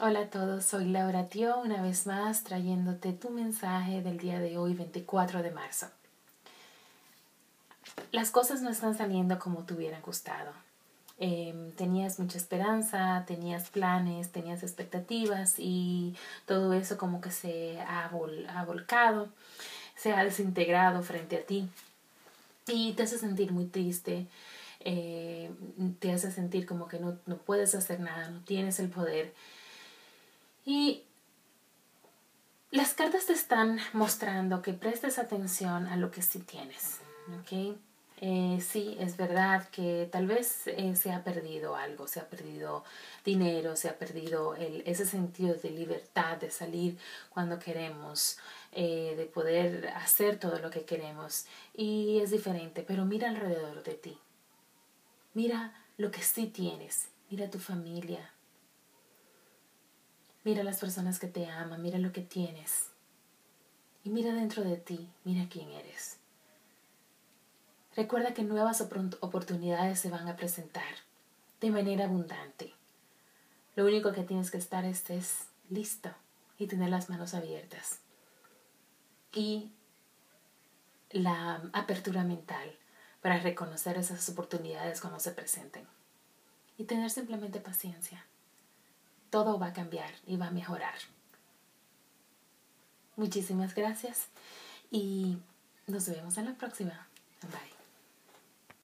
Hola a todos, soy Laura Tio, una vez más trayéndote tu mensaje del día de hoy, 24 de marzo. Las cosas no están saliendo como te hubieran gustado. Em, tenías mucha esperanza, tenías planes, tenías expectativas y todo eso como que se ha, volcado, se ha desintegrado frente a ti y te hace sentir muy triste, eh, te hace sentir como que no, no puedes hacer nada, no tienes el poder. Y las cartas te están mostrando que prestes atención a lo que sí tienes, ¿ok? Eh, sí, es verdad que tal vez eh, se ha perdido algo, se ha perdido dinero, se ha perdido ese sentido de libertad, de salir cuando queremos, eh, de poder hacer todo lo que queremos. Y es diferente, pero mira alrededor de ti. Mira lo que sí tienes. Mira tu familia. Mira las personas que te aman. Mira lo que tienes. Y mira dentro de ti. Mira quién eres. Recuerda que nuevas oportunidades se van a presentar de manera abundante. Lo único que tienes que estar es, es listo y tener las manos abiertas. Y la apertura mental para reconocer esas oportunidades cuando se presenten. Y tener simplemente paciencia. Todo va a cambiar y va a mejorar. Muchísimas gracias y nos vemos en la próxima. Bye.